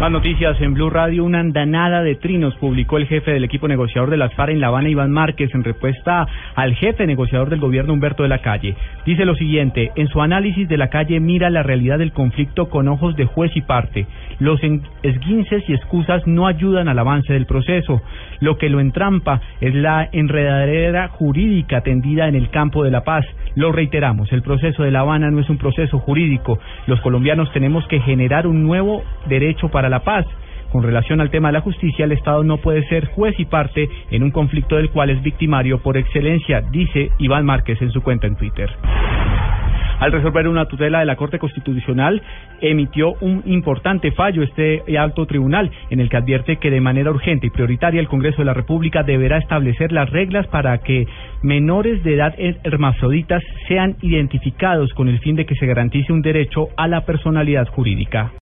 Más noticias en Blue Radio. Una andanada de trinos publicó el jefe del equipo negociador de las FARC en La Habana, Iván Márquez, en respuesta al jefe negociador del gobierno, Humberto de la Calle. Dice lo siguiente: En su análisis de la calle, mira la realidad del conflicto con ojos de juez y parte. Los esguinces y excusas no ayudan al avance del proceso. Lo que lo entrampa es la enredadera jurídica tendida en el campo de la paz. Lo reiteramos: el proceso de La Habana no es un proceso jurídico. Los colombianos tenemos que generar un nuevo derecho para la paz. Con relación al tema de la justicia, el Estado no puede ser juez y parte en un conflicto del cual es victimario por excelencia, dice Iván Márquez en su cuenta en Twitter. Al resolver una tutela de la Corte Constitucional, emitió un importante fallo este alto tribunal en el que advierte que de manera urgente y prioritaria el Congreso de la República deberá establecer las reglas para que menores de edad hermafroditas sean identificados con el fin de que se garantice un derecho a la personalidad jurídica.